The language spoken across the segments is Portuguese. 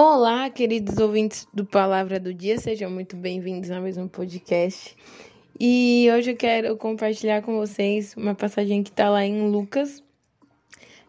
Olá, queridos ouvintes do Palavra do Dia, sejam muito bem-vindos a mais um podcast. E hoje eu quero compartilhar com vocês uma passagem que está lá em Lucas,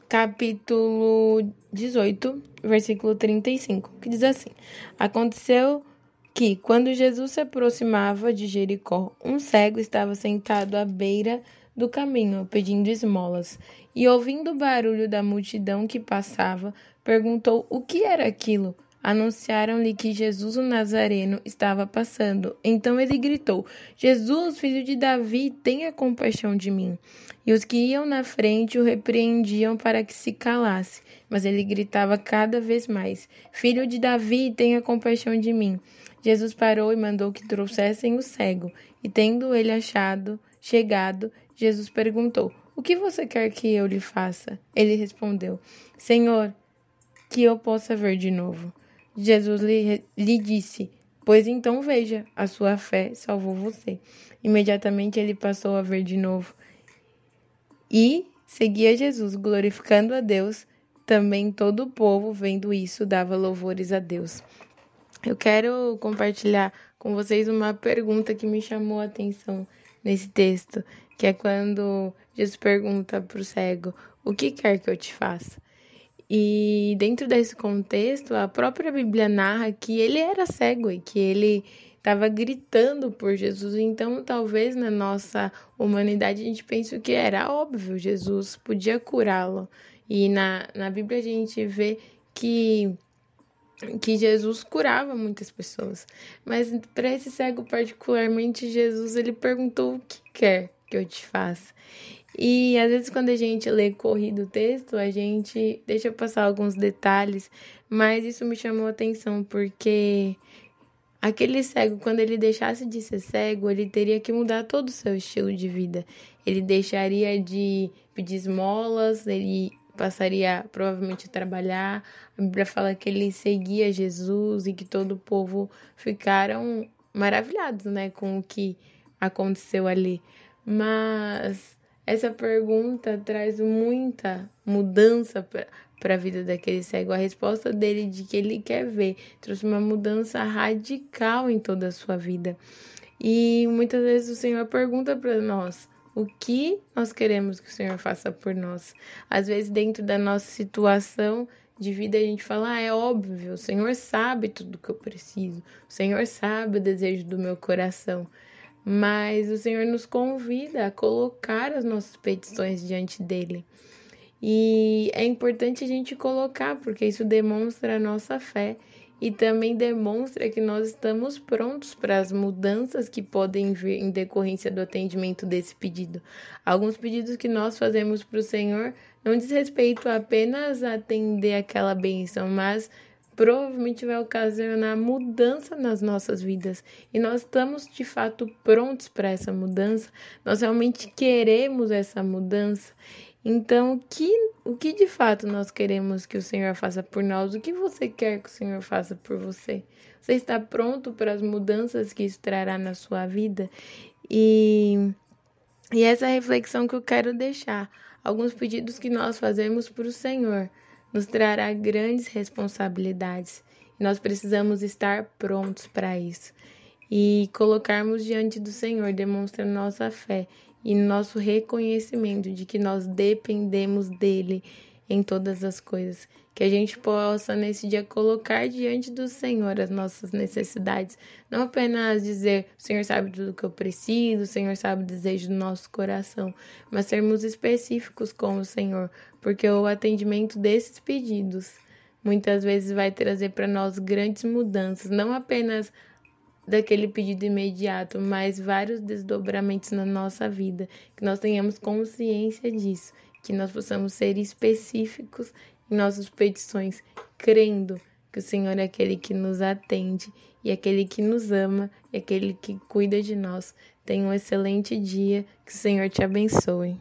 capítulo 18, versículo 35, que diz assim: Aconteceu que, quando Jesus se aproximava de Jericó, um cego estava sentado à beira do caminho, pedindo esmolas, e ouvindo o barulho da multidão que passava, perguntou o que era aquilo. Anunciaram-lhe que Jesus o Nazareno estava passando. Então ele gritou: Jesus, filho de Davi, tenha compaixão de mim. E os que iam na frente o repreendiam para que se calasse. Mas ele gritava cada vez mais: Filho de Davi, tenha compaixão de mim. Jesus parou e mandou que trouxessem o cego. E tendo ele achado, chegado, Jesus perguntou: O que você quer que eu lhe faça? Ele respondeu: Senhor, que eu possa ver de novo. Jesus lhe, lhe disse: Pois então veja, a sua fé salvou você. Imediatamente ele passou a ver de novo e seguia Jesus, glorificando a Deus. Também todo o povo, vendo isso, dava louvores a Deus. Eu quero compartilhar com vocês uma pergunta que me chamou a atenção nesse texto, que é quando Jesus pergunta para o cego: O que quer que eu te faça? E dentro desse contexto, a própria Bíblia narra que ele era cego e que ele estava gritando por Jesus. Então, talvez na nossa humanidade a gente pense que era óbvio, Jesus podia curá-lo. E na, na Bíblia a gente vê que que Jesus curava muitas pessoas. Mas para esse cego particularmente, Jesus ele perguntou o que quer que eu te faça. E às vezes quando a gente lê corrido o texto, a gente deixa passar alguns detalhes, mas isso me chamou a atenção porque aquele cego, quando ele deixasse de ser cego, ele teria que mudar todo o seu estilo de vida. Ele deixaria de pedir esmolas, ele passaria provavelmente a trabalhar. A Bíblia fala que ele seguia Jesus e que todo o povo ficaram maravilhados, né, com o que aconteceu ali. Mas essa pergunta traz muita mudança para a vida daquele cego. A resposta dele de que ele quer ver trouxe uma mudança radical em toda a sua vida. E muitas vezes o Senhor pergunta para nós: o que nós queremos que o Senhor faça por nós? Às vezes, dentro da nossa situação de vida, a gente fala: ah, é óbvio, o Senhor sabe tudo que eu preciso, o Senhor sabe o desejo do meu coração mas o Senhor nos convida a colocar as nossas petições diante dele. E é importante a gente colocar, porque isso demonstra a nossa fé e também demonstra que nós estamos prontos para as mudanças que podem vir em decorrência do atendimento desse pedido. Alguns pedidos que nós fazemos para o Senhor não diz respeito apenas a atender aquela bênção, mas provavelmente vai ocasionar mudança nas nossas vidas. E nós estamos de fato prontos para essa mudança, nós realmente queremos essa mudança. Então, o que, o que de fato nós queremos que o Senhor faça por nós? O que você quer que o Senhor faça por você? Você está pronto para as mudanças que isso trará na sua vida? E, e essa é a reflexão que eu quero deixar. Alguns pedidos que nós fazemos para o Senhor nos trará grandes responsabilidades e nós precisamos estar prontos para isso. E colocarmos diante do Senhor demonstra nossa fé e nosso reconhecimento de que nós dependemos dele em todas as coisas. Que a gente possa nesse dia colocar diante do Senhor as nossas necessidades. Não apenas dizer, o Senhor sabe tudo que eu preciso, o Senhor sabe o desejo do nosso coração, mas sermos específicos com o Senhor, porque o atendimento desses pedidos muitas vezes vai trazer para nós grandes mudanças, não apenas daquele pedido imediato, mas vários desdobramentos na nossa vida, que nós tenhamos consciência disso que nós possamos ser específicos em nossas petições, crendo que o Senhor é aquele que nos atende e aquele que nos ama e aquele que cuida de nós. Tenha um excelente dia, que o Senhor te abençoe.